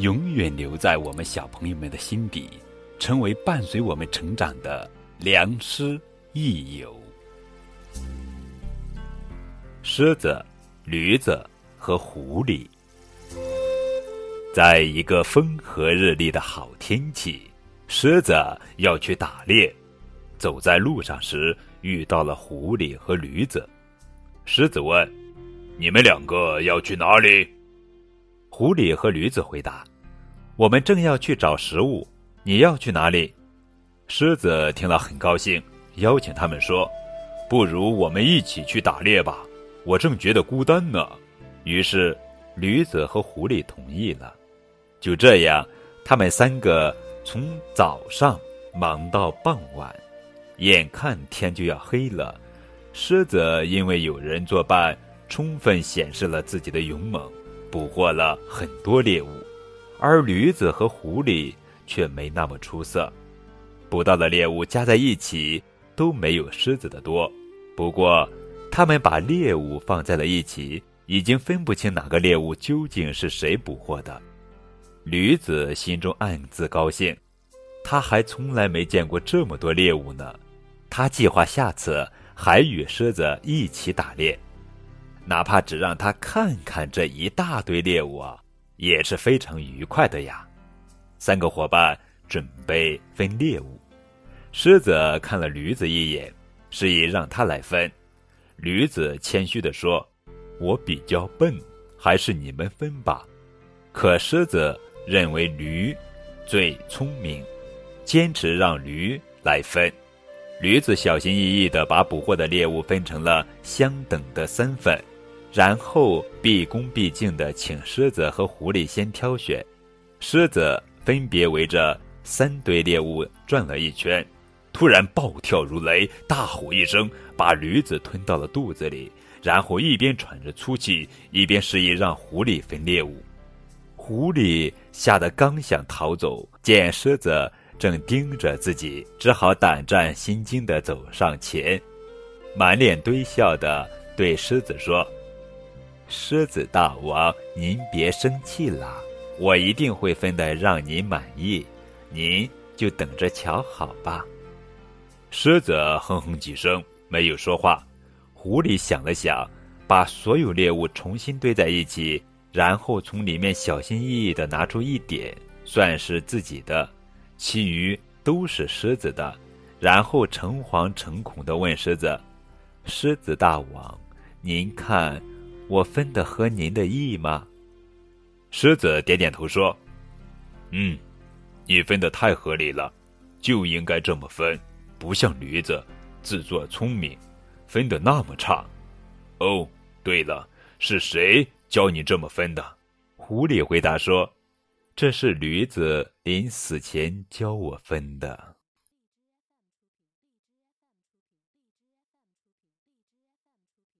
永远留在我们小朋友们的心底，成为伴随我们成长的良师益友。狮子、驴子和狐狸，在一个风和日丽的好天气，狮子要去打猎。走在路上时，遇到了狐狸和驴子。狮子问：“你们两个要去哪里？”狐狸和驴子回答。我们正要去找食物，你要去哪里？狮子听了很高兴，邀请他们说：“不如我们一起去打猎吧，我正觉得孤单呢。”于是，驴子和狐狸同意了。就这样，他们三个从早上忙到傍晚，眼看天就要黑了。狮子因为有人作伴，充分显示了自己的勇猛，捕获了很多猎物。而驴子和狐狸却没那么出色，捕到的猎物加在一起都没有狮子的多。不过，他们把猎物放在了一起，已经分不清哪个猎物究竟是谁捕获的。驴子心中暗自高兴，他还从来没见过这么多猎物呢。他计划下次还与狮子一起打猎，哪怕只让他看看这一大堆猎物啊！也是非常愉快的呀。三个伙伴准备分猎物，狮子看了驴子一眼，示意让他来分。驴子谦虚地说：“我比较笨，还是你们分吧。”可狮子认为驴最聪明，坚持让驴来分。驴子小心翼翼地把捕获的猎物分成了相等的三份。然后毕恭毕敬地请狮子和狐狸先挑选，狮子分别围着三堆猎物转了一圈，突然暴跳如雷，大吼一声，把驴子吞到了肚子里，然后一边喘着粗气，一边示意让狐狸分猎物。狐狸吓得刚想逃走，见狮子正盯着自己，只好胆战心惊地走上前，满脸堆笑地对狮子说。狮子大王，您别生气啦，我一定会分得让您满意，您就等着瞧好吧。狮子哼哼几声，没有说话。狐狸想了想，把所有猎物重新堆在一起，然后从里面小心翼翼地拿出一点，算是自己的，其余都是狮子的。然后诚惶诚恐地问狮子：“狮子大王，您看。”我分的合您的意吗？狮子点点头说：“嗯，你分的太合理了，就应该这么分，不像驴子自作聪明，分的那么差。”哦，对了，是谁教你这么分的？狐狸回答说：“这是驴子临死前教我分的。”